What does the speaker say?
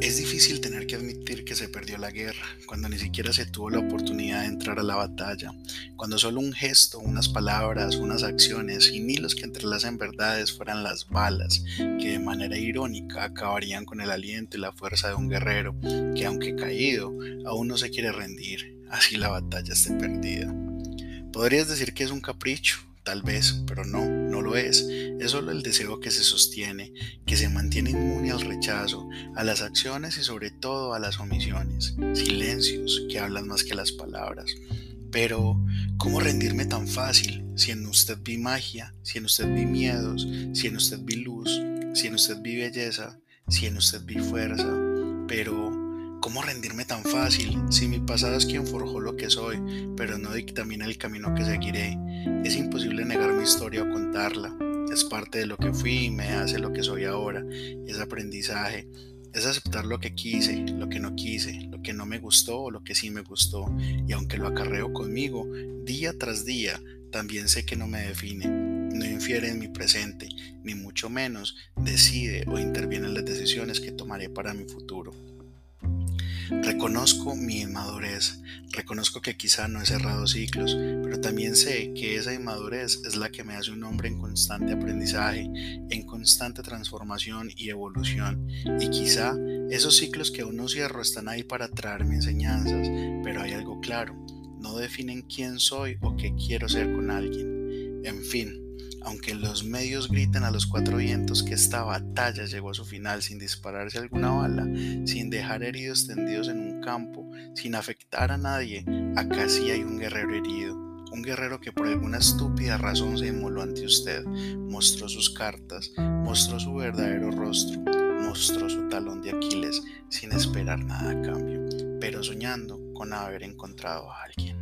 Es difícil tener que admitir que se perdió la guerra, cuando ni siquiera se tuvo la oportunidad de entrar a la batalla, cuando solo un gesto, unas palabras, unas acciones y ni los que entrelazan verdades fueran las balas, que de manera irónica acabarían con el aliento y la fuerza de un guerrero, que aunque caído, aún no se quiere rendir, así la batalla esté perdida. Podrías decir que es un capricho, tal vez, pero no es. Es solo el deseo que se sostiene, que se mantiene inmune al rechazo, a las acciones y sobre todo a las omisiones, silencios que hablan más que las palabras. Pero, ¿cómo rendirme tan fácil si en usted vi magia, si en usted vi miedos, si en usted vi luz, si en usted vi belleza, si en usted vi fuerza? Pero, ¿Cómo rendirme tan fácil si mi pasado es quien forjó lo que soy, pero no dictamina el camino que seguiré? Es imposible negar mi historia o Es parte de lo que fui y me hace lo que soy ahora. Es aprendizaje. Es aceptar lo que quise, lo que no quise, lo que no me gustó o lo que sí me gustó. Y aunque lo acarreo conmigo día tras día, también sé que no me define. No infiere en mi presente, ni mucho menos decide o interviene en las decisiones que tomaré para mi futuro. Reconozco mi inmadurez, reconozco que quizá no he cerrado ciclos, pero también sé que esa inmadurez es la que me hace un hombre en constante aprendizaje, en constante transformación y evolución. Y quizá esos ciclos que aún no cierro están ahí para traerme enseñanzas, pero hay algo claro, no definen quién soy o qué quiero ser con alguien. En fin, aunque los medios griten a los cuatro vientos que esta batalla llegó a su final sin dispararse alguna bala, sin heridos tendidos en un campo, sin afectar a nadie, acá sí hay un guerrero herido. Un guerrero que por alguna estúpida razón se inmoló ante usted, mostró sus cartas, mostró su verdadero rostro, mostró su talón de Aquiles sin esperar nada a cambio, pero soñando con haber encontrado a alguien.